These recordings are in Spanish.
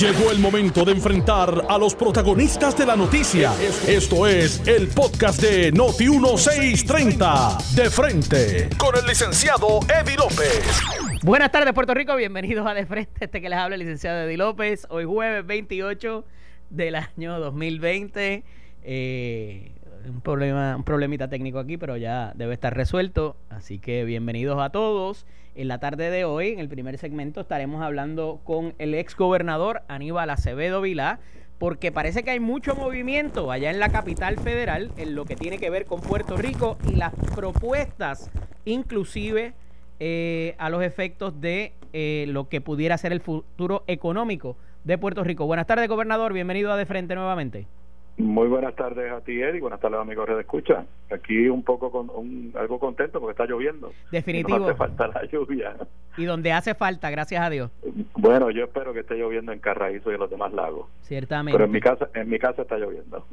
Llegó el momento de enfrentar a los protagonistas de la noticia. Esto es el podcast de Noti 1630. De frente con el licenciado Eddie López. Buenas tardes, Puerto Rico. Bienvenidos a De Frente. Este que les habla el licenciado Eddie López. Hoy jueves 28 del año 2020. Eh, un problema, un problemita técnico aquí, pero ya debe estar resuelto. Así que bienvenidos a todos. En la tarde de hoy, en el primer segmento, estaremos hablando con el ex gobernador Aníbal Acevedo Vilá, porque parece que hay mucho movimiento allá en la capital federal en lo que tiene que ver con Puerto Rico y las propuestas, inclusive eh, a los efectos de eh, lo que pudiera ser el futuro económico de Puerto Rico. Buenas tardes, gobernador. Bienvenido a De Frente nuevamente. Muy buenas tardes a ti, Eddie. Buenas tardes, amigos de Escucha. Aquí un poco con un, algo contento porque está lloviendo. Definitivo. No hace falta la lluvia. Y donde hace falta, gracias a Dios. Bueno, yo espero que esté lloviendo en Carraízo y en los demás lagos. Ciertamente. Pero en mi casa, en mi casa está lloviendo.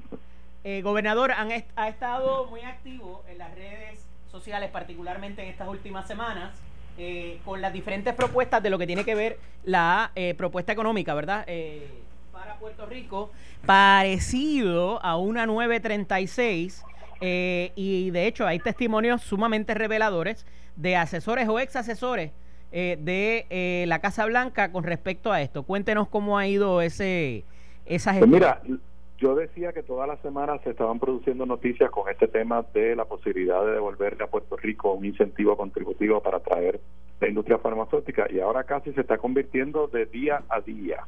Eh, gobernador, han ha estado muy activo en las redes sociales, particularmente en estas últimas semanas. Eh, con las diferentes propuestas de lo que tiene que ver la eh, propuesta económica, ¿verdad? Eh, para Puerto Rico, parecido a una 936. Eh, y de hecho hay testimonios sumamente reveladores de asesores o ex asesores eh, de eh, la Casa Blanca con respecto a esto. Cuéntenos cómo ha ido ese esa pues mira, yo decía que todas las semanas se estaban produciendo noticias con este tema de la posibilidad de devolverle a Puerto Rico un incentivo contributivo para traer la industria farmacéutica y ahora casi se está convirtiendo de día a día.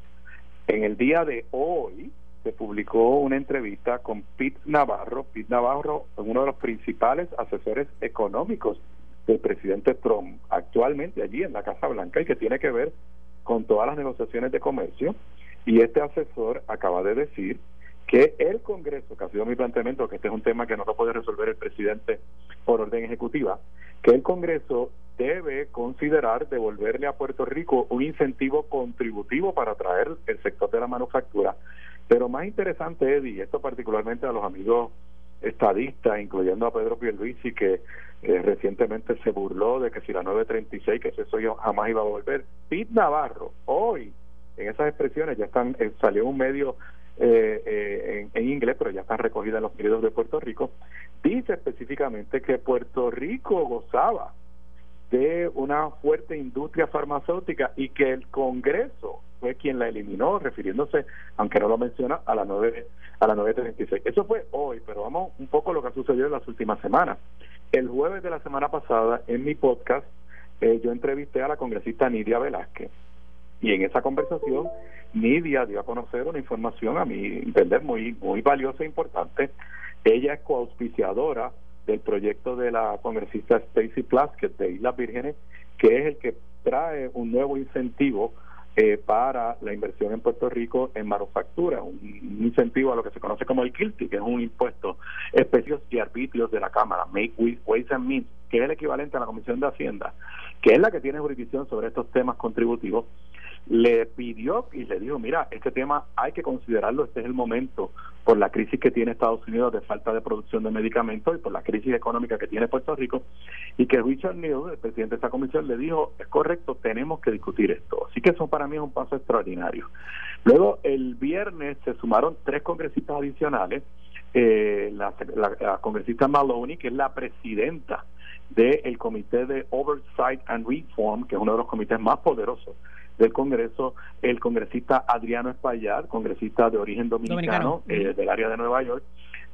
En el día de hoy se publicó una entrevista con Pete Navarro. Pete Navarro es uno de los principales asesores económicos del presidente Trump actualmente allí en la Casa Blanca y que tiene que ver con todas las negociaciones de comercio. Y este asesor acaba de decir que el Congreso, que ha sido mi planteamiento, que este es un tema que no lo puede resolver el presidente por orden ejecutiva, que el Congreso debe considerar devolverle a Puerto Rico un incentivo contributivo para atraer el sector de la manufactura. Pero más interesante, Eddie, esto particularmente a los amigos estadistas, incluyendo a Pedro Pierluisi, que eh, recientemente se burló de que si la 936, que eso yo jamás iba a volver. Pete Navarro, hoy, en esas expresiones, ya están, eh, salió un medio eh, eh, en, inglés, pero ya están recogidas en los periodos de Puerto Rico, dice específicamente que Puerto Rico gozaba de una fuerte industria farmacéutica y que el Congreso fue quien la eliminó, refiriéndose, aunque no lo menciona, a la 9 a la 936. Eso fue hoy, pero vamos un poco a lo que ha sucedido en las últimas semanas. El jueves de la semana pasada, en mi podcast, eh, yo entrevisté a la congresista Nidia Velázquez y en esa conversación Nidia dio a conocer una información a mi entender muy muy valiosa e importante. Ella es coauspiciadora del proyecto de la congresista Stacy Plaskett de Islas Vírgenes, que es el que trae un nuevo incentivo eh, para la inversión en Puerto Rico en manufactura, un, incentivo a lo que se conoce como el KILTI, que es un impuesto especios y arbitrios de la Cámara, Make Ways and Means, que es el equivalente a la Comisión de Hacienda, que es la que tiene jurisdicción sobre estos temas contributivos le pidió y le dijo, mira, este tema hay que considerarlo, este es el momento por la crisis que tiene Estados Unidos de falta de producción de medicamentos y por la crisis económica que tiene Puerto Rico, y que Richard Neal, el presidente de esta comisión, le dijo, es correcto, tenemos que discutir esto. Así que eso para mí es un paso extraordinario. Luego, el viernes se sumaron tres congresistas adicionales, eh, la, congresista Maloney, que es la presidenta del Comité de Oversight and Reform, que es uno de los comités más poderosos del Congreso, el congresista Adriano Espaillat, congresista de origen dominicano, dominicano. Eh, del área de Nueva York.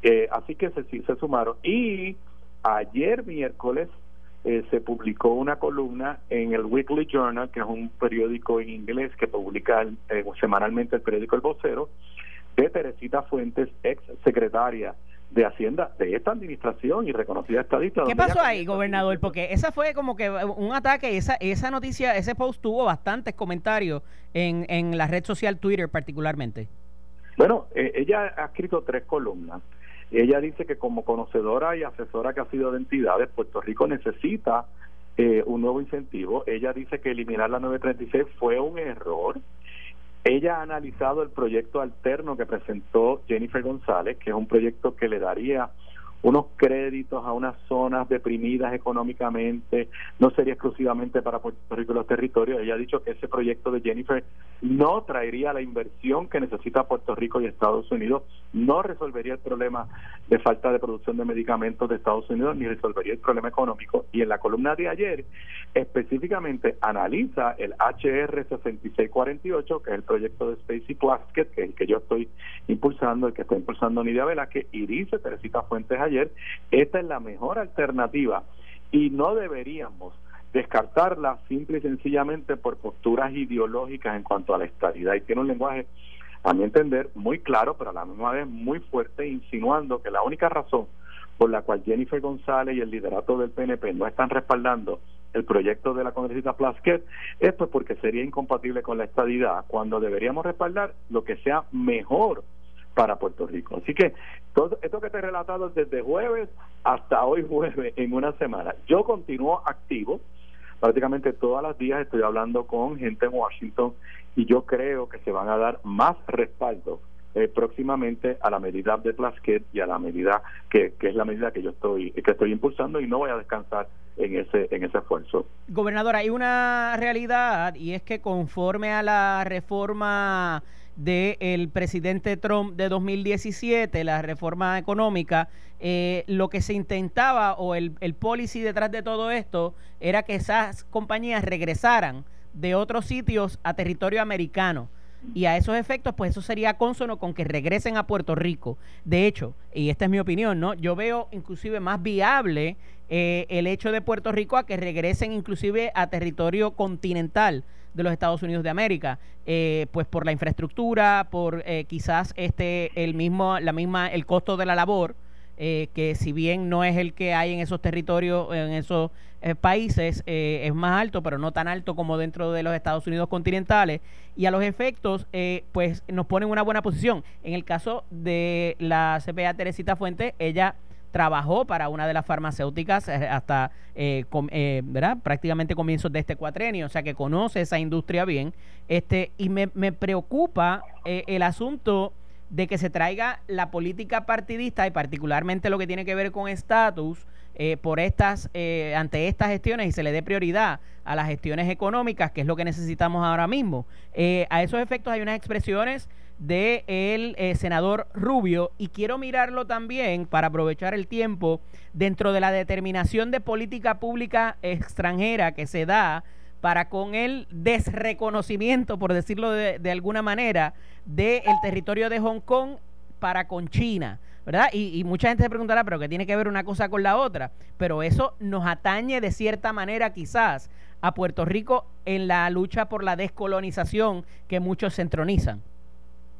Eh, así que se, se sumaron. Y ayer miércoles eh, se publicó una columna en el Weekly Journal, que es un periódico en inglés que publica eh, semanalmente el periódico El Vocero, de Teresita Fuentes, ex secretaria de Hacienda de esta administración y reconocida estadista. ¿Qué pasó ahí, gobernador? Porque esa fue como que un ataque, esa, esa noticia, ese post tuvo bastantes comentarios en, en la red social Twitter particularmente. Bueno, eh, ella ha escrito tres columnas. Ella dice que como conocedora y asesora que ha sido de entidades, Puerto Rico necesita eh, un nuevo incentivo. Ella dice que eliminar la 936 fue un error ella ha analizado el proyecto alterno que presentó Jennifer González, que es un proyecto que le daría unos créditos a unas zonas deprimidas económicamente, no sería exclusivamente para Puerto Rico y los territorios. Ella ha dicho que ese proyecto de Jennifer no traería la inversión que necesita Puerto Rico y Estados Unidos, no resolvería el problema de falta de producción de medicamentos de Estados Unidos, ni resolvería el problema económico. Y en la columna de ayer, específicamente analiza el HR 6648, que es el proyecto de Spacey Plasket, que es el que yo estoy impulsando, el que está impulsando Nidia Velázquez, y dice Teresita Fuentes ayer, esta es la mejor alternativa y no deberíamos descartarla simple y sencillamente por posturas ideológicas en cuanto a la estabilidad y tiene un lenguaje a mi entender muy claro pero a la misma vez muy fuerte insinuando que la única razón por la cual Jennifer González y el liderato del PNP no están respaldando el proyecto de la congresista Plasquet es pues porque sería incompatible con la estadidad cuando deberíamos respaldar lo que sea mejor para Puerto Rico. Así que todo esto que te he relatado desde jueves hasta hoy jueves en una semana. Yo continúo activo, prácticamente todos los días estoy hablando con gente en Washington y yo creo que se van a dar más respaldo eh, próximamente a la medida de Plasquet y a la medida que, es la medida que yo estoy que estoy impulsando y no voy a descansar en ese en ese esfuerzo. Gobernador, hay una realidad y es que conforme a la reforma del presidente Trump de 2017, la reforma económica, eh, lo que se intentaba o el, el policy detrás de todo esto era que esas compañías regresaran de otros sitios a territorio americano. Y a esos efectos, pues eso sería consono con que regresen a Puerto Rico. De hecho, y esta es mi opinión, ¿no? Yo veo inclusive más viable eh, el hecho de Puerto Rico a que regresen inclusive a territorio continental de los Estados Unidos de América, eh, pues por la infraestructura, por eh, quizás este el mismo la misma el costo de la labor, eh, que si bien no es el que hay en esos territorios, en esos países, es más alto, pero no tan alto como dentro de los Estados Unidos continentales. Y a los efectos, pues nos pone en una buena posición. En el caso de la CPA Teresita Fuentes, ella trabajó para una de las farmacéuticas eh, hasta eh, eh, ¿verdad? prácticamente comienzos de este cuatrenio, o sea que conoce esa industria bien. Este, y me, me preocupa el asunto de que se traiga la política partidista y particularmente lo que tiene que ver con estatus por estas ante estas gestiones y se le dé prioridad a las gestiones económicas que es lo que necesitamos ahora mismo a esos efectos hay unas expresiones de el eh, senador Rubio y quiero mirarlo también para aprovechar el tiempo dentro de la determinación de política pública extranjera que se da para con el desreconocimiento, por decirlo de, de alguna manera, del territorio de Hong Kong para con China. ¿verdad? Y, y, mucha gente se preguntará, pero ¿qué tiene que ver una cosa con la otra? Pero eso nos atañe de cierta manera quizás a Puerto Rico en la lucha por la descolonización que muchos se entronizan.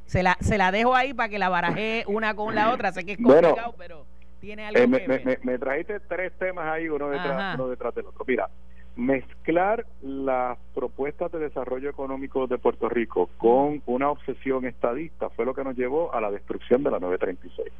Se la, se la dejo ahí para que la baraje una con la otra. Sé que es complicado, pero tiene algo eh, me, que Me, trajiste tres temas ahí, uno detrás, uno detrás del otro. Mira, mezclar las propuestas de desarrollo económico de Puerto Rico con una obsesión estadista fue lo que nos llevó a la destrucción de la 936.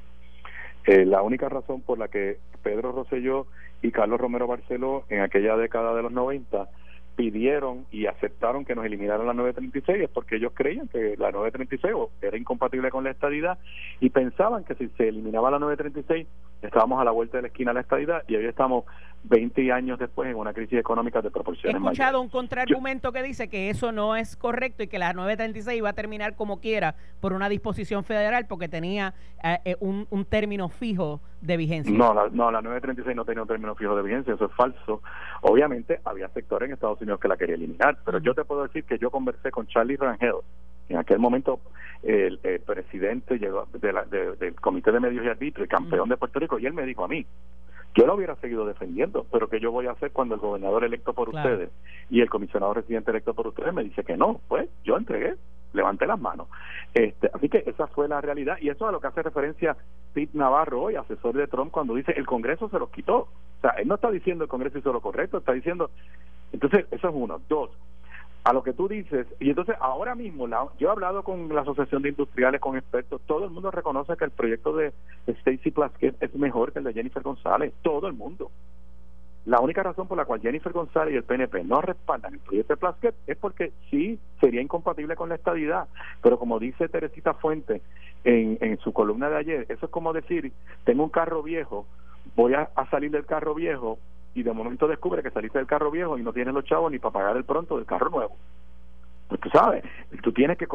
Eh, la única razón por la que Pedro Rosselló y Carlos Romero Barceló en aquella década de los 90 pidieron y aceptaron que nos eliminaran la 936 es porque ellos creían que la 936 era incompatible con la estadidad y pensaban que si se eliminaba la 936 estábamos a la vuelta de la esquina de la estadidad y hoy estamos 20 años después en una crisis económica de proporciones He escuchado un contraargumento que dice que eso no es correcto y que la 936 iba a terminar como quiera por una disposición federal porque tenía eh, eh, un, un, término fijo de vigencia. No la, no, la 936 no tenía un término fijo de vigencia, eso es falso. Obviamente había sectores en Estados Unidos que la quería eliminar, pero yo te puedo decir que yo conversé con Charlie Rangel, en aquel momento el, presidente llegó de la, del Comité de Medios y Arbitrio y campeón de Puerto Rico, y él me dijo a mí, yo lo hubiera seguido defendiendo, pero que yo voy a hacer cuando el gobernador electo por ustedes y el comisionado residente electo por ustedes me dice que no, pues yo entregué, levanté las manos. Este, así que esa fue la realidad y eso es a lo que hace referencia Pete Navarro hoy, asesor de Trump, cuando dice el Congreso se los quitó. O sea, él no está diciendo el Congreso hizo lo correcto, está diciendo... Entonces, eso es uno. Dos, a lo que tú dices, y entonces ahora mismo, la, yo he hablado con la Asociación de Industriales, con expertos, todo el mundo reconoce que el proyecto de Stacy Plaskett es mejor que el de Jennifer González, todo el mundo. La única razón por la cual Jennifer González y el PNP no respaldan el proyecto de Plaskett es porque sí sería incompatible con la estadidad, pero como dice Teresita Fuente en, en su columna de ayer, eso es como decir, tengo un carro viejo, voy a, salir del carro viejo y de momento descubre que saliste del carro viejo y no tienes los chavos ni para pagar el pronto del carro nuevo. Pues tú sabes, tú tienes que,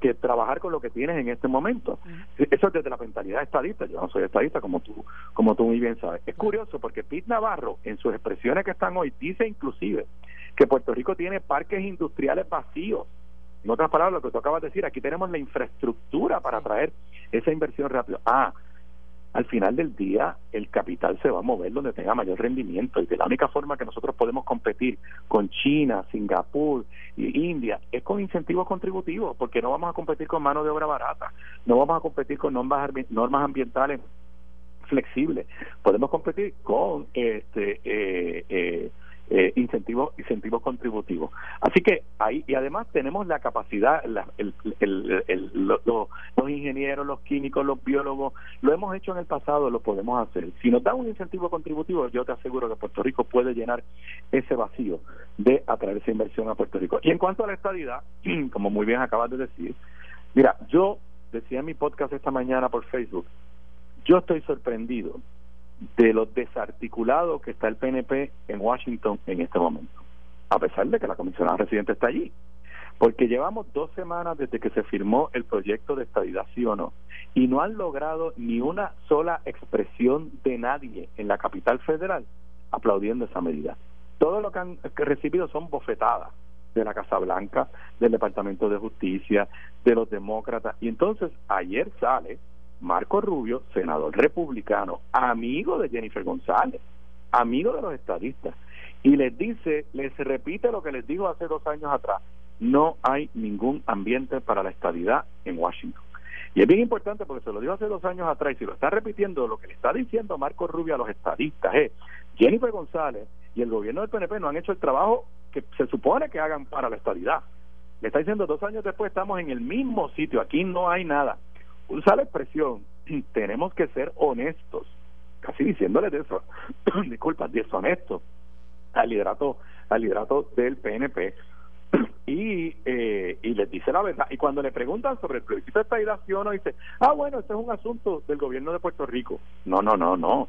que, trabajar con lo que tienes en este momento. Eso es desde la mentalidad estadista. Yo no soy estadista como tú, como tú muy bien sabes. Es curioso porque Pete Navarro, en sus expresiones que están hoy, dice inclusive que Puerto Rico tiene parques industriales vacíos. En otras palabras, lo que tú acabas de decir, aquí tenemos la infraestructura para traer esa inversión rápido. Ah, al final del día el capital se va a mover donde tenga mayor rendimiento. Y de la única forma que nosotros podemos competir con China, Singapur y India es con incentivos contributivos porque no vamos a competir con mano de obra barata, no vamos a competir con normas, normas ambientales flexibles, podemos competir con este eh, eh, eh, incentivos incentivos contributivos así que ahí y además tenemos la capacidad los ingenieros los químicos los biólogos lo hemos hecho en el pasado lo podemos hacer. Si nos da un incentivo contributivo yo te aseguro que Puerto Rico puede llenar ese vacío de atraer esa inversión a Puerto Rico. Y en cuanto a la estadidad como muy bien acabas de decir mira yo decía en mi podcast esta mañana por Facebook yo estoy sorprendido de lo desarticulado que está el PNP en Washington en este momento, a pesar de que la comisionada residente está allí. Porque llevamos dos semanas desde que se firmó el proyecto de estabilidad, sí o no, y no han logrado ni una sola expresión de nadie en la capital federal aplaudiendo esa medida. Todo lo que han recibido son bofetadas de la Casa Blanca, del Departamento de Justicia, de los demócratas. Y entonces ayer sale Marco Rubio, senador republicano, amigo de Jennifer González, amigo de los estadistas, y les dice, les repite lo que les dijo hace dos años atrás, no hay ningún ambiente para la estadidad en Washington. Y es bien importante porque se lo dijo hace dos años atrás y si lo está repitiendo, lo que le está diciendo Marco Rubio a los estadistas es, Jennifer González y el gobierno del PNP no han hecho el trabajo que se supone que hagan para la estadidad. Le está diciendo dos años después estamos en el mismo sitio, aquí no hay nada usa la expresión, tenemos que ser honestos, casi diciéndole de eso, disculpa, deshonestos al liderato, al liderato del PNP y, eh, y les dice la verdad. Y cuando le preguntan sobre el plebiscito de estabilidad, no dice, ah, bueno, este es un asunto del gobierno de Puerto Rico. No, no, no, no.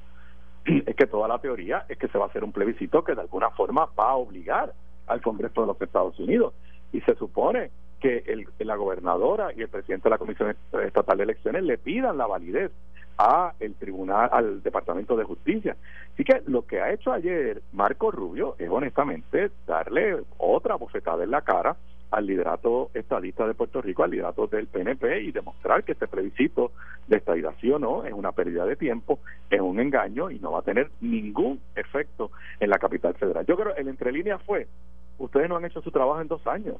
Es que toda la teoría es que se va a hacer un plebiscito que de alguna forma va a obligar al Congreso de los Estados Unidos. Y se supone que el, la gobernadora y el presidente de la Comisión Estatal de Elecciones le pidan la validez a el tribunal al Departamento de Justicia. Así que lo que ha hecho ayer Marco Rubio es honestamente darle otra bofetada en la cara al liderato estadista de Puerto Rico, al liderato del PNP y demostrar que este plebiscito de estadidación no es una pérdida de tiempo, es un engaño y no va a tener ningún efecto en la capital federal. Yo creo que el entre líneas fue, ustedes no han hecho su trabajo en dos años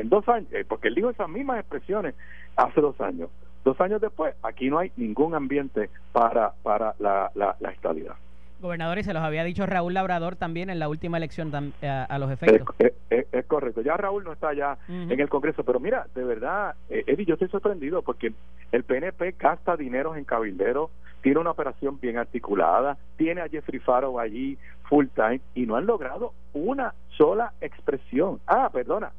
en dos años, eh, porque él dijo esas mismas expresiones hace dos años. Dos años después, aquí no hay ningún ambiente para, para la, la, la estabilidad. Gobernador, y se los había dicho Raúl Labrador también en la última elección a, los efectos. Es, correcto. Ya Raúl no está ya en el Congreso, pero mira, de verdad, eh, Eddie, yo estoy sorprendido porque el PNP gasta dinero en cabilderos, tiene una operación bien articulada, tiene a Jeffrey Faro allí full time y no han logrado una sola expresión. Ah, perdona,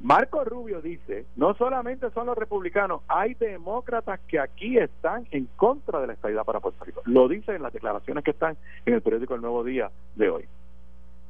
Marco Rubio dice, no solamente son los republicanos, hay demócratas que aquí están en contra de la estabilidad para Puerto Rico. Lo dice en las declaraciones que están en el periódico El Nuevo Día de hoy.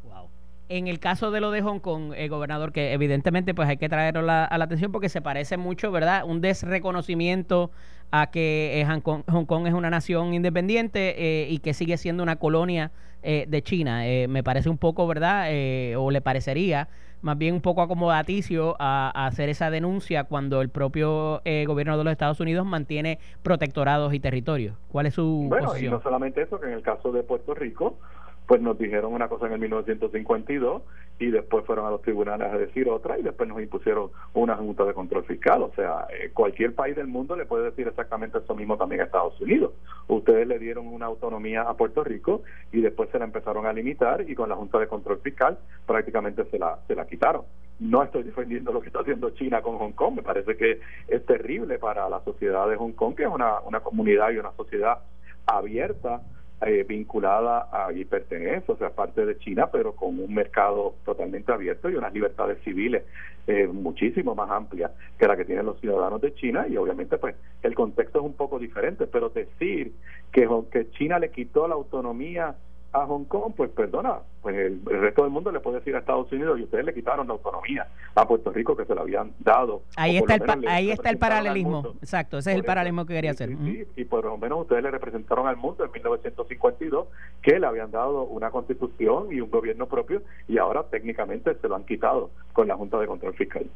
Wow. En el caso de lo de Hong Kong, eh, gobernador, que evidentemente pues hay que traerlo a la atención porque se parece mucho, ¿verdad? Un desreconocimiento a que eh, Hong, Kong, es una nación independiente eh, y que sigue siendo una colonia de China. me parece un poco, ¿verdad? o le parecería más bien un poco acomodaticio a, hacer esa denuncia cuando el propio eh, gobierno de los Estados Unidos mantiene protectorados y territorios. ¿Cuál es su bueno, y no solamente eso, que en el caso de Puerto Rico, pues nos dijeron una cosa en el 1952 y después fueron a los tribunales a decir otra y después nos impusieron una junta de control fiscal. O sea, eh, cualquier país del mundo le puede decir exactamente eso mismo también a Estados Unidos. Ustedes le dieron una autonomía a Puerto Rico y después se la empezaron a limitar y con la junta de control fiscal prácticamente se la, se la quitaron. No estoy defendiendo lo que está haciendo China con Hong Kong, me parece que es terrible para la sociedad de Hong Kong, que es una, una comunidad y una sociedad abierta eh, vinculada a y pertenece, o sea, parte de China, pero con un mercado totalmente abierto y unas libertades civiles eh, muchísimo más amplias que la que tienen los ciudadanos de China y obviamente pues el contexto es un poco diferente, pero decir que, que China le quitó la autonomía a Hong Kong, pues perdona, pues el, resto del mundo le puede decir a Estados Unidos y ustedes le quitaron la autonomía a Puerto Rico que se la habían dado. Ahí está el, ahí está el paralelismo, exacto, ese es el paralelismo que quería hacer. y por lo menos ustedes le representaron al mundo en 1952 que le habían dado una constitución y un gobierno propio y ahora técnicamente se lo han quitado con la Junta de Control Fiscal.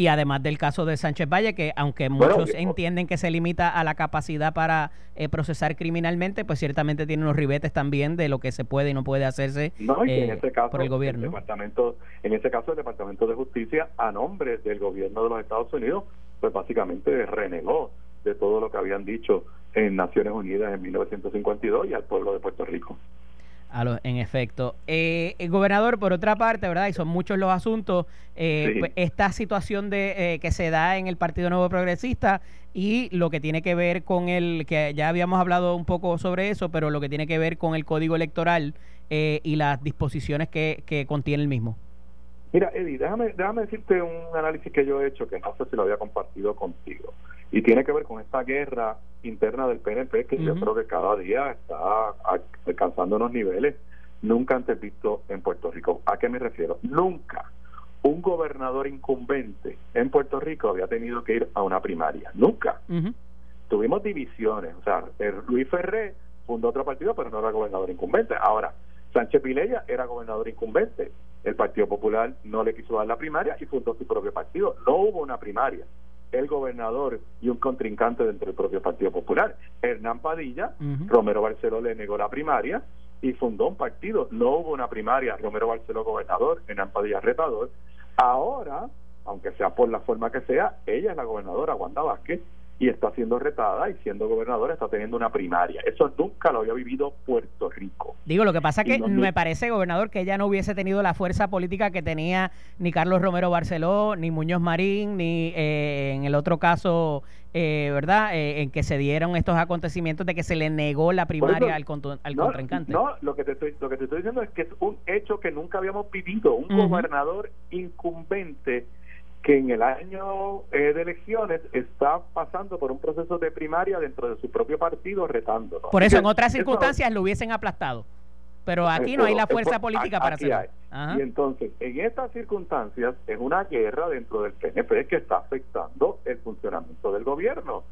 Y además del caso de Sánchez Valle, que aunque muchos entienden que se limita a la capacidad para eh, procesar criminalmente, pues ciertamente tiene unos ribetes también de lo que se puede y no puede hacerse en este caso, por el gobierno. departamento, en este caso, el Departamento de Justicia, a nombre del gobierno de los Estados Unidos, pues básicamente renegó de todo lo que habían dicho en Naciones Unidas en 1952 y al pueblo de Puerto Rico en efecto. Eh, el gobernador, por otra parte, ¿verdad? Y son muchos los asuntos, eh, pues, esta situación de eh, que se da en el Partido Nuevo Progresista y lo que tiene que ver con el, que ya habíamos hablado un poco sobre eso, pero lo que tiene que ver con el código electoral y las disposiciones que, que contiene el mismo. Mira, Eddie, déjame, déjame decirte un análisis que yo he hecho, que no sé si lo había compartido contigo, y tiene que ver con esta guerra interna del PNP que yo creo que cada día está alcanzando unos niveles nunca antes vistos en Puerto Rico. ¿A qué me refiero? Nunca un gobernador incumbente en Puerto Rico había tenido que ir a una primaria. Nunca. Tuvimos divisiones. O sea, Luis Ferré fundó otro partido, pero no era gobernador incumbente. Ahora, Sánchez Pileya era gobernador incumbente. El Partido Popular no le quiso dar la primaria y fundó su propio partido. No hubo una primaria. El gobernador y un contrincante dentro del propio Partido Popular. Hernán Padilla, Romero Barceló le negó la primaria y fundó un partido. No hubo una primaria. Romero Barceló gobernador, Hernán Padilla retador. Ahora, aunque sea por la forma que sea, ella es la gobernadora, Wanda Vázquez, y está siendo retada y siendo gobernadora está teniendo una primaria. Eso nunca lo había vivido Puerto Rico. Digo, lo que pasa que me parece, gobernador, que ella no hubiese tenido la fuerza política que tenía ni Carlos Romero Barceló, ni Muñoz Marín, ni eh, en el otro caso, eh, ¿verdad?, eh, en que se dieron estos acontecimientos de que se le negó la primaria al, al no, contrincante. No, lo que, te estoy, lo que te estoy diciendo es que es un hecho que nunca habíamos vivido. Un gobernador incumbente que en el año eh, de elecciones está pasando por un proceso de primaria dentro de su propio partido retando. Por eso en otras circunstancias lo hubiesen aplastado. Pero aquí no hay la fuerza política para hacerlo. Y entonces, en estas circunstancias, es una guerra dentro del PNP que está afectando el funcionamiento del gobierno,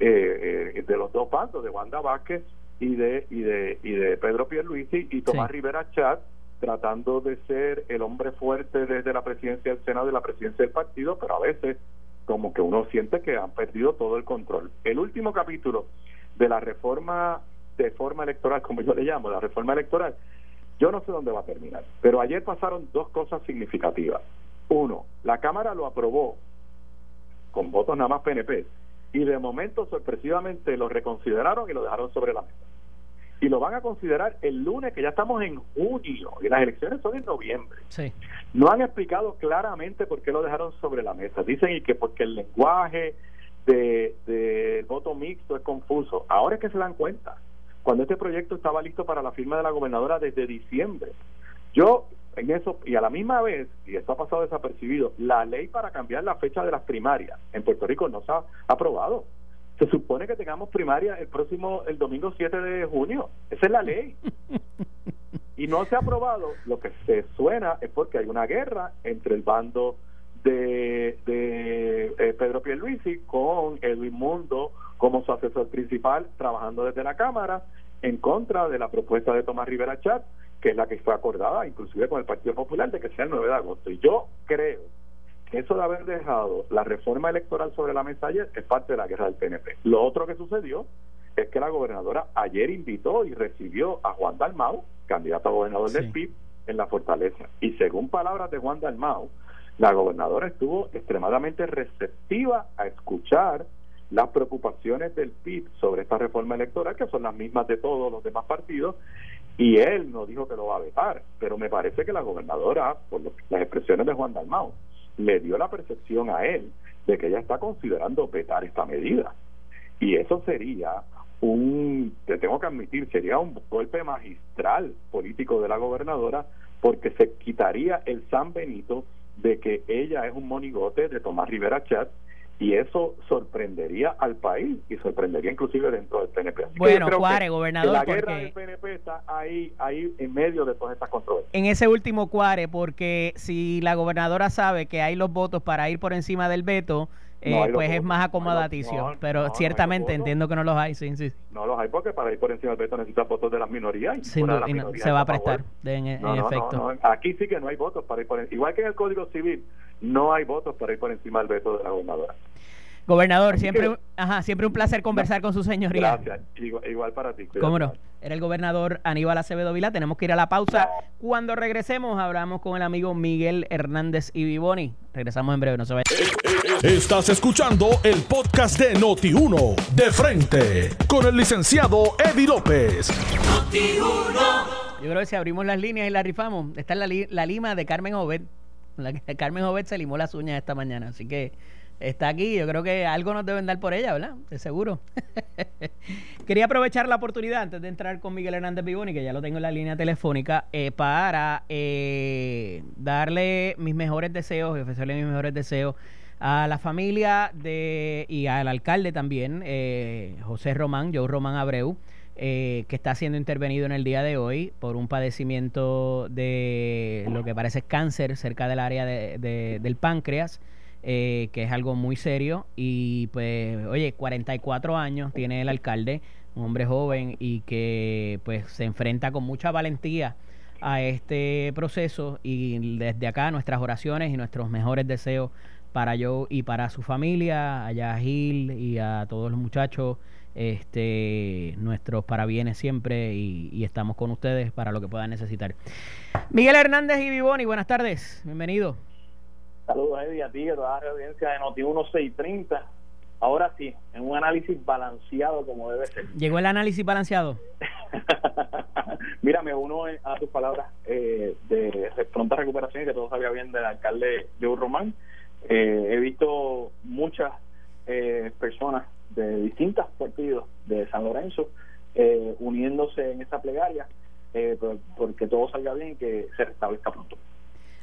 eh, eh, de los dos bandos, de Wanda Vázquez y de, y de, y de Pedro Pierluisi y Tomás Rivera Chat, tratando de ser el hombre fuerte desde la presidencia del Senado y la presidencia del partido, pero a veces como que uno siente que han perdido todo el control. El último capítulo de la reforma de forma electoral, como yo le llamo, la reforma electoral, yo no sé dónde va a terminar, pero ayer pasaron dos cosas significativas. Uno, la Cámara lo aprobó con votos nada más PNP y de momento sorpresivamente lo reconsideraron y lo dejaron sobre la mesa y lo van a considerar el lunes, que ya estamos en junio y las elecciones son en noviembre. No han explicado claramente por qué lo dejaron sobre la mesa. Dicen y que porque el lenguaje del de, voto mixto es confuso. Ahora es que se dan cuenta. Cuando este proyecto estaba listo para la firma de la gobernadora desde diciembre. Yo en eso, y a la misma vez, y esto ha pasado desapercibido, la ley para cambiar la fecha de las primarias en Puerto Rico no se ha aprobado. Se supone que tengamos primaria el próximo, el domingo 7 de junio. Esa es la ley. Y no se ha aprobado. Lo que se suena es porque hay una guerra entre el bando de, de eh, Pedro Pierluisi con Edwin Mundo como su asesor principal, trabajando desde la Cámara en contra de la propuesta de Tomás Rivera Chat, que es la que fue acordada inclusive con el Partido Popular de que sea el 9 de agosto. Y yo creo eso de haber dejado la reforma electoral sobre la mesa ayer es parte de la guerra del PNP. Lo otro que sucedió es que la gobernadora ayer invitó y recibió a Juan Dalmau, candidato a gobernador del PIB, en la fortaleza. Y según palabras de Juan Dalmau, la gobernadora estuvo extremadamente receptiva a escuchar las preocupaciones del PIB sobre esta reforma electoral, que son las mismas de todos los demás partidos, y él no dijo que lo va a vetar, pero me parece que la gobernadora, por las expresiones de Juan Dalmau, le dio la percepción a él de que ella está considerando vetar esta medida. Y eso sería un, te tengo que admitir, sería un golpe magistral político de la gobernadora porque se quitaría el San Benito de que ella es un monigote de Tomás Rivera Chat y eso sorprendería al país y sorprendería inclusive dentro del PNP. bueno, cuare, gobernador, la guerra del PNP está ahí, ahí en medio de todas estas controversias. En ese último cuare, porque si la gobernadora sabe que hay los votos para ir por encima del veto, eh, pues es más acomodaticio. pero ciertamente entiendo que no los hay, sí, sí. No los hay porque para ir por encima del veto necesita votos de las minorías. Y se va a prestar, en, efecto. Aquí sí que no hay votos para ir por encima. Igual que en el Código Civil, no hay votos para ir por encima del veto de la gobernadora. Gobernador, siempre, ajá, siempre un placer conversar con su señoría. Gracias, igual, para ti. ¿Cómo no? Era el gobernador Aníbal Acevedo Vila. Tenemos que ir a la pausa. Cuando regresemos, hablamos con el amigo Miguel Hernández y Vivoni. Regresamos en breve, no se vayan. Estás escuchando el podcast de Noti1, de frente, con el licenciado Eddie López. Noti1. Yo creo que si abrimos las líneas y las rifamos, está la, la lima de Carmen Obed. La, Carmen Obed se limó las uñas esta mañana, así que está aquí. Yo creo que algo nos deben dar por ella, ¿verdad? De seguro. Quería aprovechar la oportunidad antes de entrar con Miguel Hernández Vivoni, que ya lo tengo en la línea telefónica, eh, para eh, darle mis mejores deseos y ofrecerle mis mejores deseos a la familia de y al alcalde también, eh, José Román, Joe Román Abreu. que está siendo intervenido en el día de hoy por un padecimiento de lo que parece cáncer cerca del área del páncreas. Eh, que es algo muy serio. Y pues, oye, 44 años tiene el alcalde, un hombre joven y que pues se enfrenta con mucha valentía a este proceso y desde acá nuestras oraciones y nuestros mejores deseos para yo y para su familia, a Gil y a todos los muchachos, este, nuestros parabienes siempre y, y, estamos con ustedes para lo que puedan necesitar. Miguel Hernández y Vivoni, buenas tardes, bienvenido. Saludos, Eddie, a ti, a toda la audiencia de Noti 1630. Ahora sí, en un análisis balanceado como debe ser. ¿Llegó el análisis balanceado? Mira, me uno a tus palabras eh, de pronta recuperación y que todo sabía bien del alcalde Joe Román. Eh, he visto muchas eh, personas de distintos partidos de San Lorenzo uniéndose en esa plegaria porque todo salga bien y que se restablezca pronto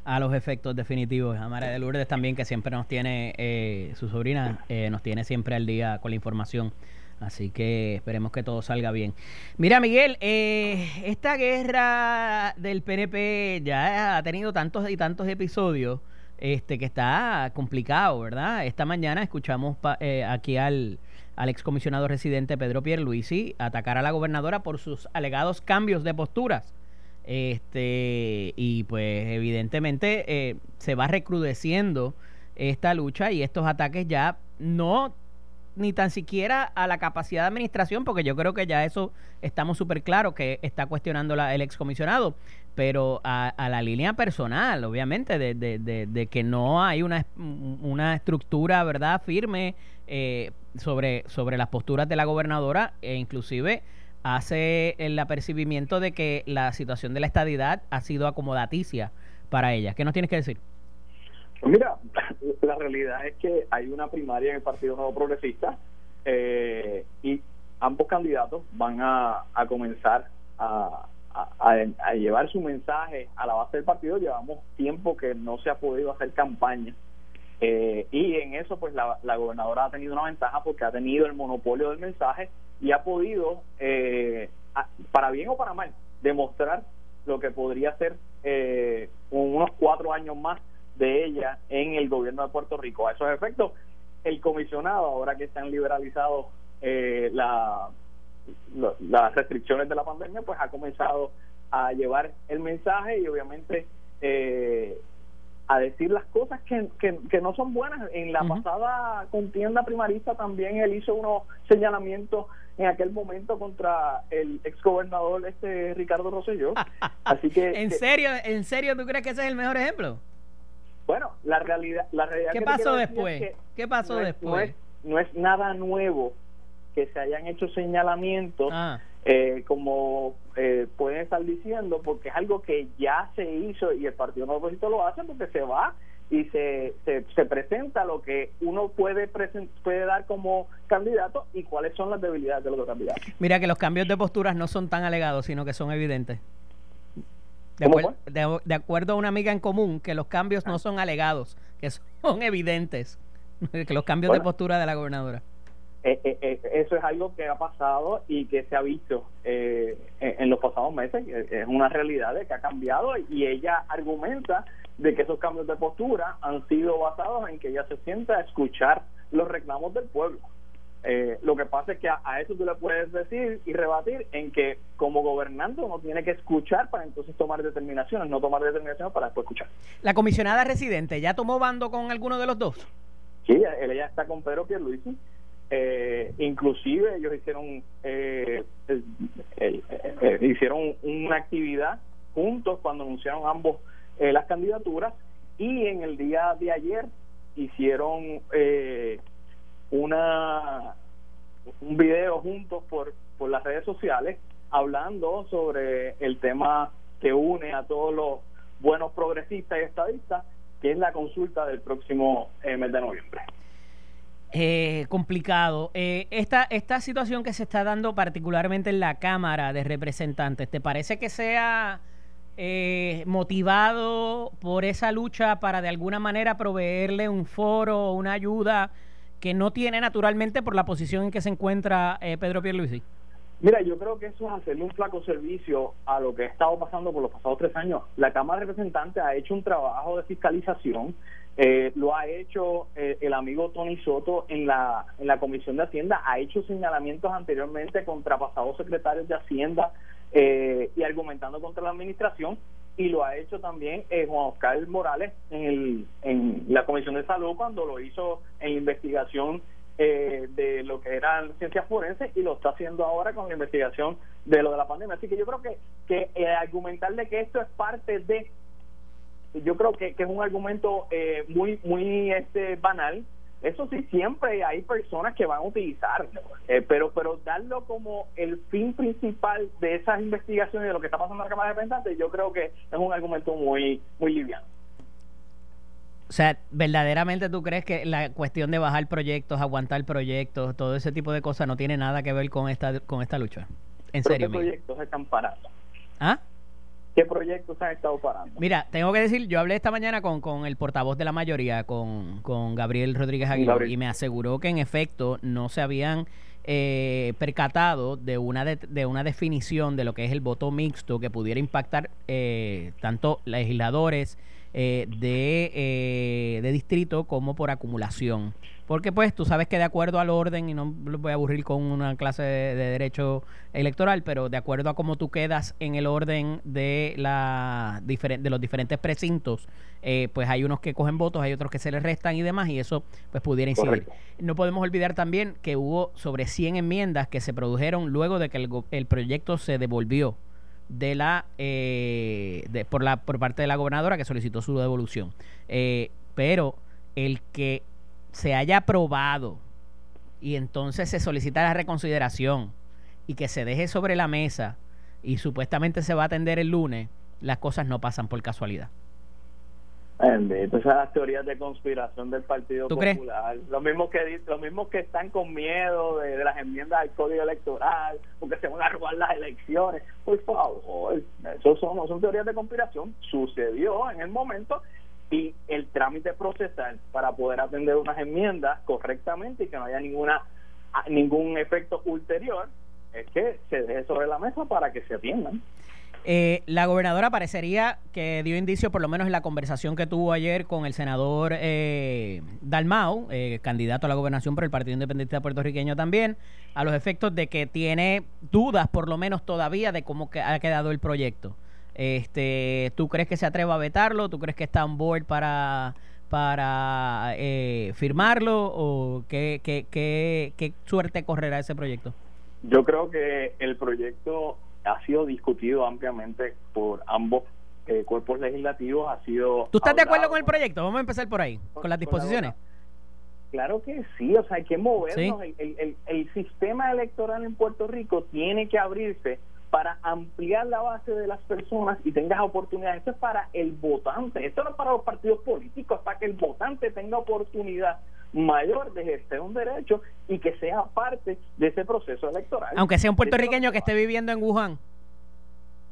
a los efectos definitivos. A María de Lourdes también, que siempre nos tiene, eh, su sobrina, eh, nos tiene siempre al día con la información. Así que esperemos que todo salga bien. Mira, Miguel, eh, esta guerra del PNP ya ha tenido tantos y tantos episodios este que está complicado, ¿verdad? Esta mañana escuchamos aquí al, al excomisionado residente Pedro Pierluisi atacar a la gobernadora por sus alegados cambios de posturas este, y pues evidentemente eh, se va recrudeciendo esta lucha y estos ataques ya no ni tan siquiera a la capacidad de administración, porque yo creo que ya eso estamos súper claro que está cuestionando la, el excomisionado, pero a, la línea personal, obviamente, de, de, de, que no hay una, una estructura, ¿verdad?, firme eh, sobre, sobre las posturas de la gobernadora e inclusive hace el apercibimiento de que la situación de la estadidad ha sido acomodaticia para ella. ¿Qué nos tienes que decir? Pues mira, la realidad es que hay una primaria en el Partido Nuevo Progresista eh, y ambos candidatos van a, comenzar a, a, llevar su mensaje a la base del partido. Llevamos tiempo que no se ha podido hacer campaña. Eh, y en eso, pues la, gobernadora ha tenido una ventaja porque ha tenido el monopolio del mensaje y ha podido, eh, para bien o para mal, demostrar lo que podría ser eh, unos cuatro años más de ella en el gobierno de Puerto Rico. A esos efectos, el comisionado, ahora que están liberalizados eh, la, las restricciones de la pandemia, pues ha comenzado a llevar el mensaje y obviamente eh, a decir las cosas que, que, no son buenas. En la pasada contienda primarista también él hizo unos señalamientos en aquel momento contra el exgobernador este Ricardo Rosselló. Así que ¿En serio, en serio tú crees que ese es el mejor ejemplo? Bueno, la realidad la realidad ¿Qué pasó después? ¿Qué pasó después? No es, nada nuevo que se hayan hecho señalamientos ah. Eh, como eh, pueden estar diciendo porque es algo que ya se hizo y el Partido Nuevo lo hace porque se va y se, se, presenta lo que uno puede, puede dar como candidato y cuáles son las debilidades de los candidatos. Mira que los cambios de posturas no son tan alegados, sino que son evidentes. De, acuerdo a una amiga en común, que los cambios no son alegados, que son evidentes, que los cambios de postura de la gobernadora. Eh, eh, eh, eso es algo que ha pasado y que se ha visto en los pasados meses. Es una realidad de que ha cambiado y ella argumenta de que esos cambios de postura han sido basados en que ella se sienta a escuchar los reclamos del pueblo. lo que pasa es que a, eso tú le puedes decir y rebatir en que como gobernante uno tiene que escuchar para entonces tomar determinaciones, no tomar determinaciones para después escuchar. La comisionada residente, ¿ya tomó bando con alguno de los dos? Sí, ella está con Pedro Pierluisi eh, inclusive ellos hicieron eh, eh, hicieron una actividad juntos cuando anunciaron ambos las candidaturas. Y en el día de ayer hicieron una un video juntos por por las redes sociales hablando sobre el tema que une a todos los buenos progresistas y estadistas que es la consulta del próximo mes de noviembre eh, complicado. Eh, esta, esta situación que se está dando particularmente en la Cámara de Representantes, ¿te parece que sea eh, motivado por esa lucha para de alguna manera proveerle un foro una ayuda que no tiene naturalmente por la posición en que se encuentra eh, Pedro Pierluisi? Mira, yo creo que eso es hacerle un flaco servicio a lo que ha estado pasando por los pasados tres años. La Cámara de Representantes ha hecho un trabajo de fiscalización eh, lo ha hecho eh, el amigo Tony Soto en la, en la Comisión de Hacienda, ha hecho señalamientos anteriormente contra pasados secretarios de Hacienda eh, y argumentando contra la administración, y lo ha hecho también Juan Oscar Morales en, el, en la Comisión de Salud cuando lo hizo en investigación de lo que eran ciencias forenses y lo está haciendo ahora con la investigación de lo de la pandemia. Así que yo creo que, que argumentarle que esto es parte de yo creo que, es un argumento eh, muy muy este banal eso sí siempre hay personas que van a utilizar eh, pero pero darlo como el fin principal de esas investigaciones de lo que está pasando en la Cámara de Representantes yo creo que es un argumento muy muy liviano o sea, ¿verdaderamente tú crees que la cuestión de bajar proyectos, aguantar proyectos, todo ese tipo de cosas no tiene nada que ver con esta con esta lucha? En serio. ¿Qué proyectos están parados? ¿Ah? ¿Qué proyectos han estado parando? Mira, tengo que decir, yo hablé esta mañana con, con el portavoz de la mayoría, con, con Gabriel Rodríguez Aguilar, y me aseguró que en efecto no se habían eh, percatado de una, de, una definición de lo que es el voto mixto que pudiera impactar eh, tanto legisladores eh, de, eh, de distrito como por acumulación. Porque pues tú sabes que de acuerdo al orden, y no los voy a aburrir con una clase de, derecho electoral, pero de acuerdo a cómo tú quedas en el orden de, la, de los diferentes precintos, eh, pues hay unos que cogen votos, hay otros que se les restan y demás, y eso pues pudiera incidir. No podemos olvidar también que hubo sobre 100 enmiendas que se produjeron luego de que el, el proyecto se devolvió de la eh, de, por la por parte de la gobernadora que solicitó su devolución eh, pero el que se haya aprobado y entonces se solicita la reconsideración y que se deje sobre la mesa y supuestamente se va a atender el lunes, las cosas no pasan por casualidad. Entonces las teorías de conspiración del Partido Popular, los mismos que los mismos que están con miedo de, las enmiendas al código electoral, porque se van a robar las elecciones, por favor, eso son, son teorías de conspiración, sucedió en el momento y el trámite procesal para poder atender unas enmiendas correctamente y que no haya ninguna ningún efecto ulterior es que se deje sobre la mesa para que se atiendan. Eh, la gobernadora parecería que dio indicio, por lo menos en la conversación que tuvo ayer con el senador eh, Dalmau, eh, candidato a la gobernación por el Partido Independiente puertorriqueño también, a los efectos de que tiene dudas, por lo menos todavía, de cómo que ha quedado el proyecto. Este, ¿Tú crees que se atreva a vetarlo? ¿Tú crees que está on board para, para eh, firmarlo? ¿O qué, qué, qué, qué suerte correrá ese proyecto? Yo creo que el proyecto ha sido discutido ampliamente por ambos eh, cuerpos legislativos. Ha sido. ¿Tú estás de acuerdo con el proyecto? Vamos a empezar por ahí, con, las disposiciones. claro que sí, o sea, hay que movernos. El, el, el sistema electoral en Puerto Rico tiene que abrirse para ampliar la base de las personas y tengas oportunidades. Esto es para el votante, esto no es para los partidos políticos, es para que el votante tenga oportunidad mayor de ejercer un derecho y que sea parte de ese proceso electoral. Aunque sea un puertorriqueño que esté viviendo en Wuhan.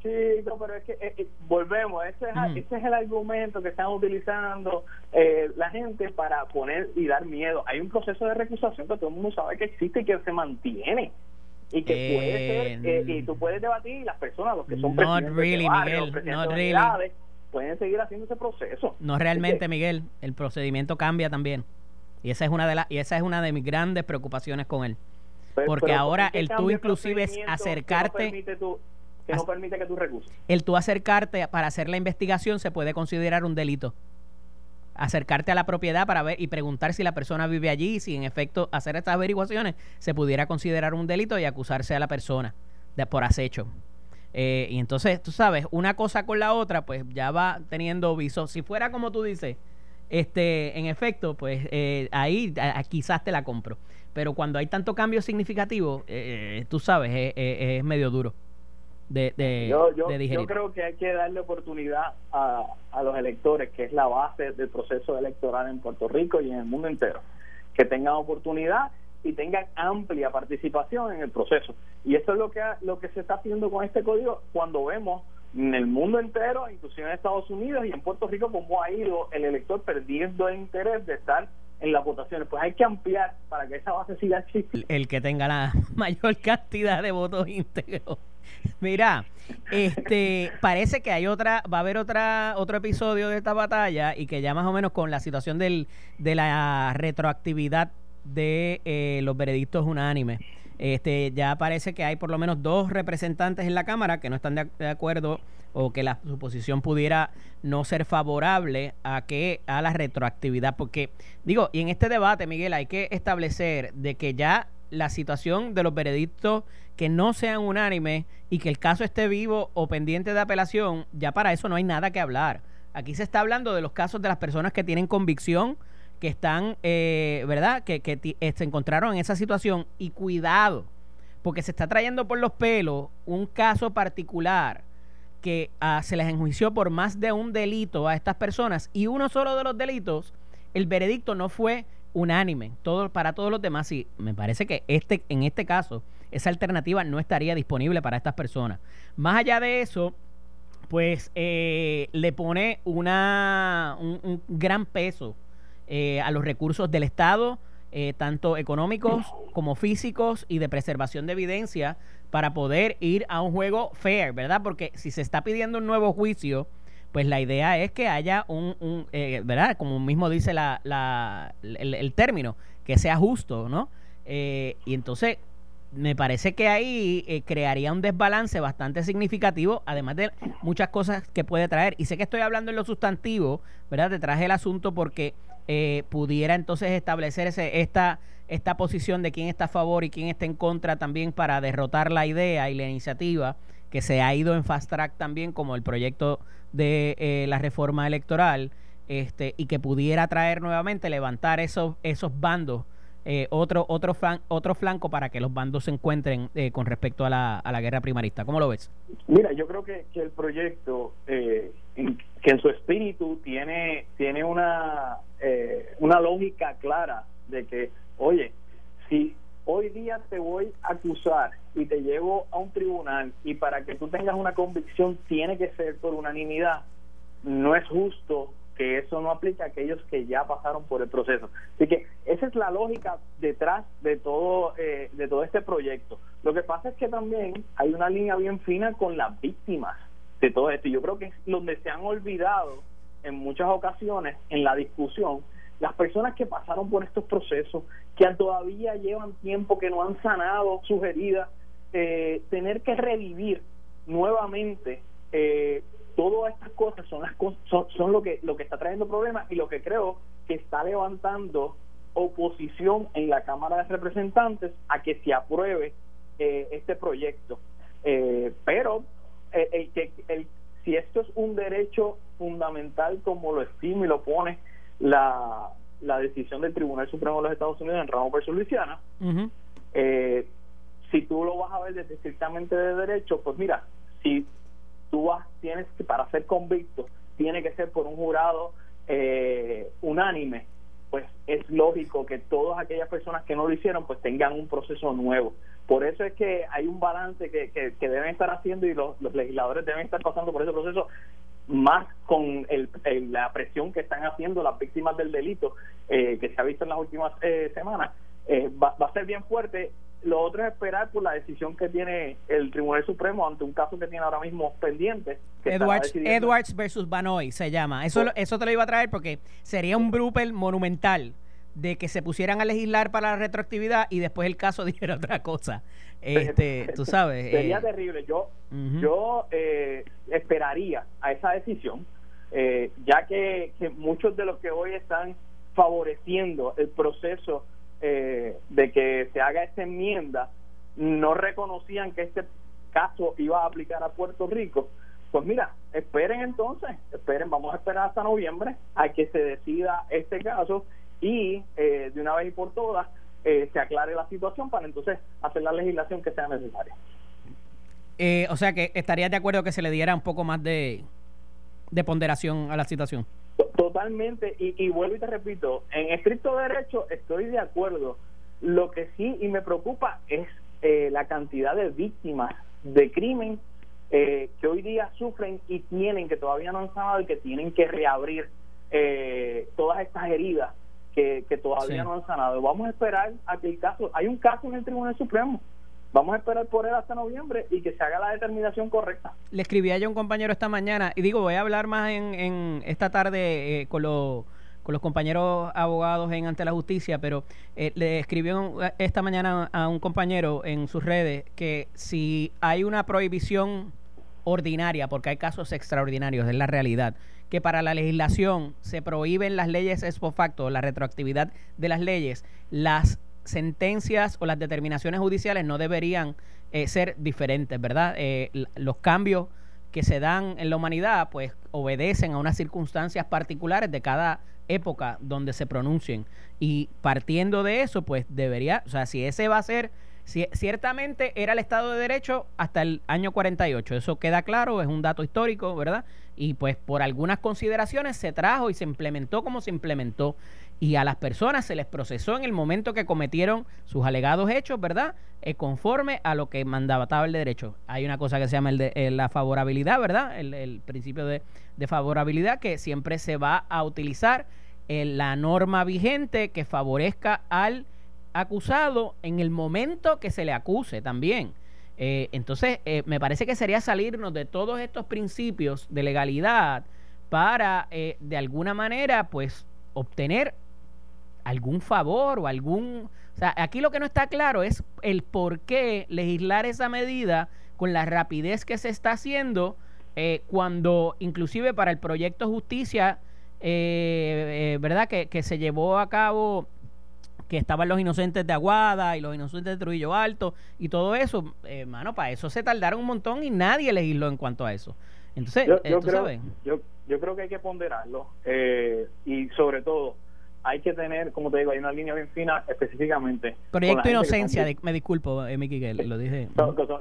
Sí, pero es que eh, eh, volvemos, ese es, ese es el argumento que están utilizando eh, la gente para poner y dar miedo. Hay un proceso de recusación que todo el mundo sabe que existe y que se mantiene y que puede ser y tú puedes debatir y las personas los que son not really, Miguel, really. pueden seguir haciendo ese proceso no realmente Miguel el procedimiento cambia también y esa es una de las y esa es una de mis grandes preocupaciones con él porque ahora el tú inclusive es acercarte que no permite que tú recuses. El tú acercarte para hacer la investigación se puede considerar un delito. Acercarte a la propiedad para ver y preguntar si la persona vive allí, si en efecto hacer estas averiguaciones se pudiera considerar un delito y acusarse a la persona de, por acecho. Eh, y entonces, tú sabes, una cosa con la otra, pues ya va teniendo viso. Si fuera como tú dices, este, en efecto, pues eh, ahí quizás te la compro. Pero cuando hay tanto cambio significativo, eh, tú sabes, es medio duro de, yo, yo, creo que hay que darle oportunidad a, a los electores, que es la base del proceso electoral en Puerto Rico y en el mundo entero, que tengan oportunidad y tengan amplia participación en el proceso. Y eso es lo que, lo que se está haciendo con este código cuando vemos en el mundo entero, inclusive en Estados Unidos y en Puerto Rico, cómo ha ido el elector perdiendo el interés de estar en las votaciones. Pues hay que ampliar para que esa base siga existiendo. El que tenga la mayor cantidad de votos íntegros. Mira, este parece que hay otra, va a haber otra otro episodio de esta batalla y que ya más o menos con la situación del, de la retroactividad de eh, los veredictos unánimes. Este, ya parece que hay por lo menos dos representantes en la Cámara que no están de, acuerdo o que la suposición pudiera no ser favorable a que a la retroactividad porque digo y en este debate Miguel hay que establecer de que ya la situación de los veredictos que no sean unánimes y que el caso esté vivo o pendiente de apelación, ya para eso no hay nada que hablar. Aquí se está hablando de los casos de las personas que tienen convicción, que están, eh, ¿verdad? Que, que eh, se encontraron en esa situación y cuidado, porque se está trayendo por los pelos un caso particular que ah, se les enjuició por más de un delito a estas personas y uno solo de los delitos, el veredicto no fue unánime todo, para todos los demás y me parece que este, en este caso esa alternativa no estaría disponible para estas personas. Más allá de eso, pues eh, le pone una, un, gran peso eh, a los recursos del Estado, eh, tanto económicos como físicos y de preservación de evidencia para poder ir a un juego fair, ¿verdad? Porque si se está pidiendo un nuevo juicio, pues la idea es que haya un, un eh, ¿verdad? Como mismo dice la, la, el, término, que sea justo, ¿no? Y entonces me parece que ahí eh, crearía un desbalance bastante significativo, además de muchas cosas que puede traer. Y sé que estoy hablando en lo sustantivo, ¿verdad? Te traje el asunto porque pudiera entonces establecer ese, esta, esta posición de quién está a favor y quién está en contra también para derrotar la idea y la iniciativa que se ha ido en fast track también como el proyecto de eh, la reforma electoral este y que pudiera traer nuevamente levantar esos esos bandos eh, otro otro otro flanco para que los bandos se encuentren eh, con respecto a la, a la guerra primarista ¿cómo lo ves? Mira yo creo que, que el proyecto que en su espíritu tiene tiene una una lógica clara de que oye si hoy día te voy a acusar y te llevo a un tribunal y para que tú tengas una convicción tiene que ser por unanimidad, no es justo que eso no aplique a aquellos que ya pasaron por el proceso. Así que esa es la lógica detrás de todo eh, de todo este proyecto. Lo que pasa es que también hay una línea bien fina con las víctimas de todo esto. Y yo creo que es donde se han olvidado en muchas ocasiones en la discusión las personas que pasaron por estos procesos, que todavía llevan tiempo, que no han sanado sus heridas, eh, tener que revivir nuevamente eh, todas estas cosas son las son, son, lo que lo que está trayendo problemas y lo que creo que está levantando oposición en la Cámara de Representantes a que se apruebe eh, este proyecto. pero que el, si esto es un derecho fundamental como lo estima y lo pone la, la decisión del Tribunal Supremo de los Estados Unidos en Ramos versus Luisiana, eh, si tú lo vas a ver desde estrictamente de derecho, pues mira, si tú vas, tienes que, para ser convicto, tiene que ser por un jurado eh, unánime, pues es lógico que todas aquellas personas que no lo hicieron, pues tengan un proceso nuevo. Por eso es que hay un balance que, que, deben estar haciendo y los, legisladores deben estar pasando por ese proceso más con el, la presión que están haciendo las víctimas del delito eh, que se ha visto en las últimas eh, semanas eh, va, a ser bien fuerte lo otro es esperar por la decisión que tiene el Tribunal Supremo ante un caso que tiene ahora mismo pendiente. Edwards, Edwards versus Banoy se llama. Eso, eso te lo iba a traer porque sería un blooper monumental de que se pusieran a legislar para la retroactividad y después el caso dijera otra cosa. Este, tú sabes. Sería eh, terrible. Yo, yo eh, esperaría a esa decisión, eh, ya que, que muchos de los que hoy están favoreciendo el proceso eh, de que se haga esta enmienda no reconocían que este caso iba a aplicar a Puerto Rico, pues mira, esperen entonces, esperen, vamos a esperar hasta noviembre a que se decida este caso y eh, de una vez y por todas eh, se aclare la situación para entonces hacer la legislación que sea necesaria. o sea que estarías de acuerdo que se le diera un poco más de ponderación a la situación. Totalmente, y, vuelvo y te repito, en estricto derecho estoy de acuerdo. Lo que sí y me preocupa es eh, la cantidad de víctimas de crimen eh, que hoy día sufren y tienen, que todavía no han sanado y que tienen que reabrir eh, todas estas heridas que, que todavía no han sanado. Vamos a esperar a que el caso, hay un caso en el Tribunal Supremo Vamos a esperar por él hasta noviembre y que se haga la determinación correcta. Le escribí a un compañero esta mañana y digo, voy a hablar más en, en esta tarde eh, con los con los compañeros abogados en ante la justicia, pero eh, le escribió esta mañana a un compañero en sus redes que si hay una prohibición ordinaria, porque hay casos extraordinarios, es la realidad, que para la legislación se prohíben las leyes ex facto, la retroactividad de las leyes, las sentencias o las determinaciones judiciales no deberían eh, ser diferentes, ¿verdad? Eh, los cambios que se dan en la humanidad, pues obedecen a unas circunstancias particulares de cada época donde se pronuncien. Y partiendo de eso, pues debería, o sea, si ese va a ser, si, ciertamente era el Estado de Derecho hasta el año 48, eso queda claro, es un dato histórico, ¿verdad? Y pues por algunas consideraciones se trajo y se implementó como se implementó y a las personas se les procesó en el momento que cometieron sus alegados hechos, ¿verdad? Eh, conforme a lo que mandaba el derecho. Hay una cosa que se llama el eh, la favorabilidad, ¿verdad? El, principio de, favorabilidad que siempre se va a utilizar en la norma vigente que favorezca al acusado en el momento que se le acuse también. Eh, entonces, me parece que sería salirnos de todos estos principios de legalidad para, de alguna manera, pues, obtener algún favor o algún... O sea, aquí lo que no está claro es el por qué legislar esa medida con la rapidez que se está haciendo eh, cuando inclusive para el proyecto justicia, eh, eh, ¿verdad? Que, que, se llevó a cabo, que estaban los inocentes de Aguada y los inocentes de Trujillo Alto y todo eso, mano, para eso se tardaron un montón y nadie legisló en cuanto a eso. Entonces, yo, creo, Yo, yo creo que hay que ponderarlo y sobre todo hay que tener, como te digo, hay una línea bien fina específicamente. Proyecto Inocencia, me disculpo, eh, Miki, que lo dije.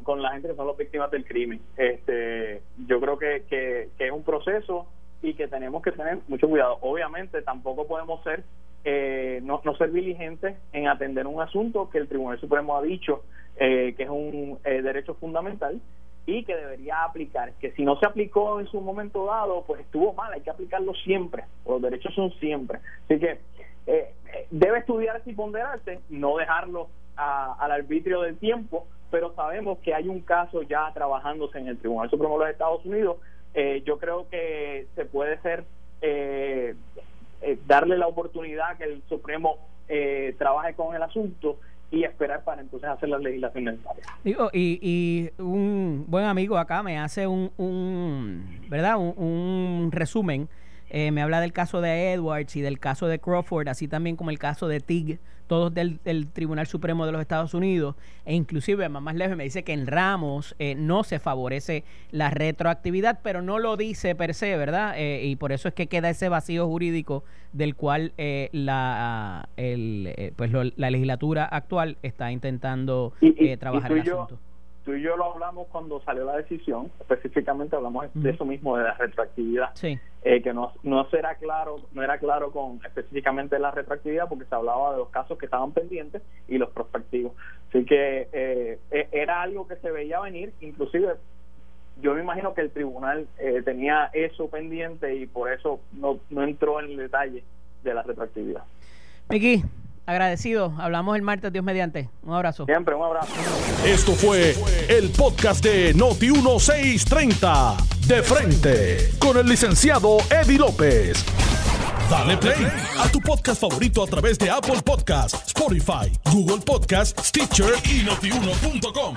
Con, la gente que son las víctimas del crimen. Este, yo creo que, que, es un proceso y que tenemos que tener mucho cuidado. Obviamente, tampoco podemos ser eh, no, no ser diligentes en atender un asunto que el Tribunal Supremo ha dicho eh, que es un derecho fundamental y que debería aplicar, que si no se aplicó en su momento dado, pues estuvo mal, hay que aplicarlo siempre, los derechos son siempre. Así que eh, eh, debe estudiarse y ponderarse, no dejarlo al arbitrio del tiempo, pero sabemos que hay un caso ya trabajándose en el Tribunal Supremo de los Estados Unidos. Eh, yo creo que se puede ser darle la oportunidad que el Supremo trabaje con el asunto y esperar para entonces hacer las legislaciones necesarias. Digo, y, y un buen amigo acá me hace un, un ¿verdad? Un, resumen eh, me habla del caso de Edwards y del caso de Crawford, así también como el caso de Tig, todos del, Tribunal Supremo de los Estados Unidos, e inclusive más lejos me dice que en Ramos eh, no se favorece la retroactividad, pero no lo dice per se, ¿verdad? Eh, y por eso es que queda ese vacío jurídico del cual la, el, pues la legislatura actual está intentando trabajar el asunto. tú y yo lo hablamos cuando salió la decisión, específicamente hablamos de eso mismo, de la retroactividad, eh, que no, no será claro, no era claro con específicamente la retroactividad porque se hablaba de los casos que estaban pendientes y los prospectivos. Así que eh, e, era algo que se veía venir, inclusive yo me imagino que el tribunal eh, tenía eso pendiente y por eso no, no entró en el detalle de la retroactividad. Miki, Agradecido. Hablamos el martes, Dios mediante. Un abrazo. Siempre, un abrazo. Esto fue el podcast de Noti1630. De frente. Con el licenciado Eddie López. Dale play a tu podcast favorito a través de Apple Podcasts, Spotify, Google Podcasts, Stitcher y notiuno.com.